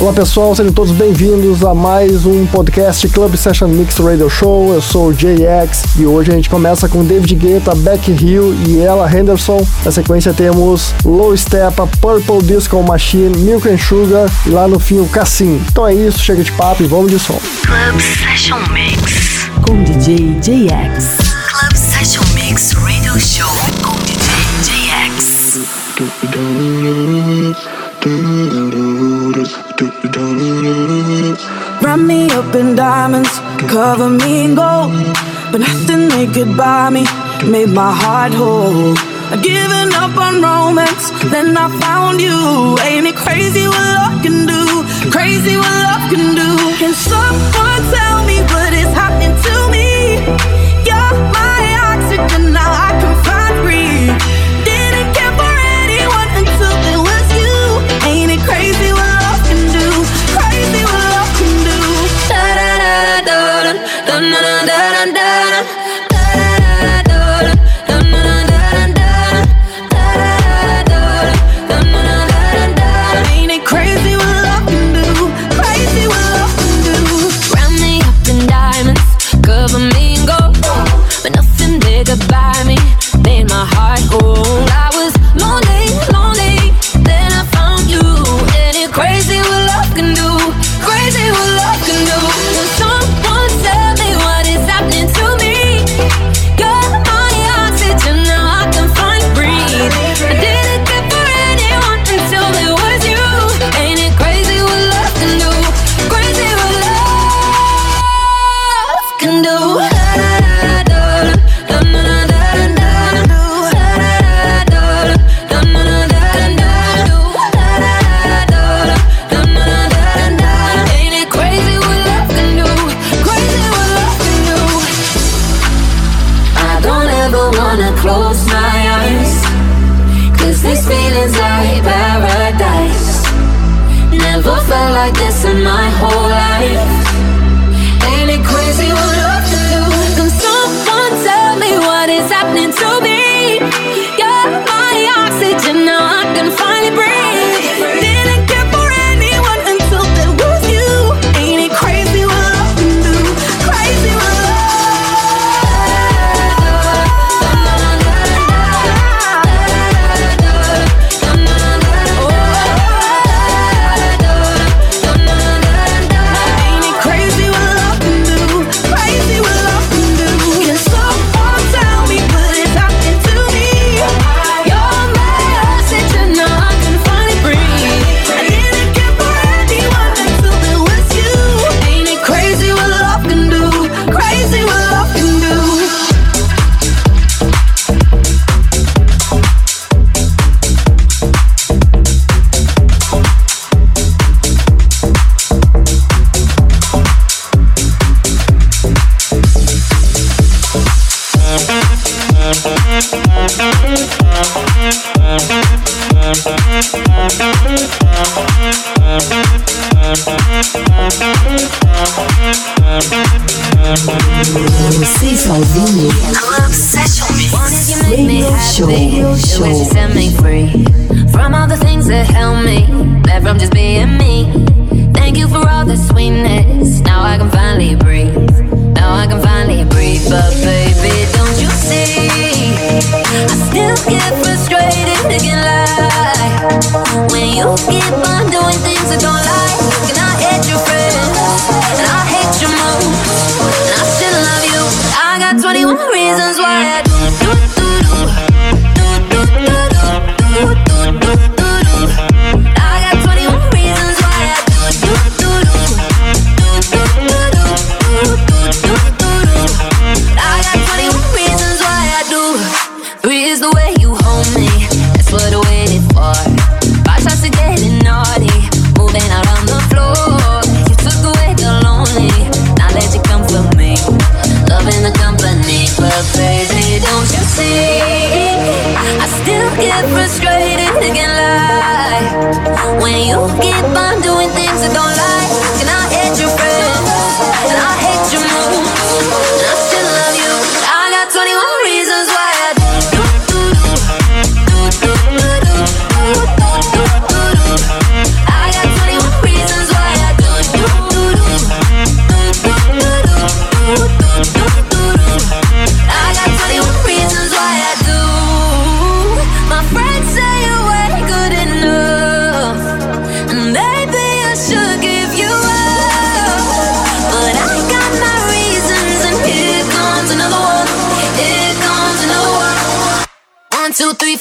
Olá pessoal, sejam todos bem-vindos a mais um podcast Club Session Mix Radio Show. Eu sou o JX e hoje a gente começa com David Guetta, Beck Hill e Ella Henderson. Na sequência temos Low Step, Purple Disco Machine, Milk and Sugar e lá no fim o Cassim. Então é isso, chega de papo e vamos de som. Club Session Mix com DJ JX. Club Session Mix Radio Show com DJ JX. Wrap me up in diamonds, cover me in gold. But nothing they could buy me made my heart whole. I'd given up on romance, then I found you. Ain't it crazy what love can do? Crazy what love can do. Can someone tell me what is happening to me? You're my oxygen, now I Now I can finally breathe. Now I can finally breathe. But baby, don't you see? I still get frustrated, thinking lie when you keep on doing things I don't like. And I hate your friends, and I hate your moves, and I still love you. I got 21 reasons why I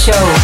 Show.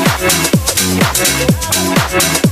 Thank you.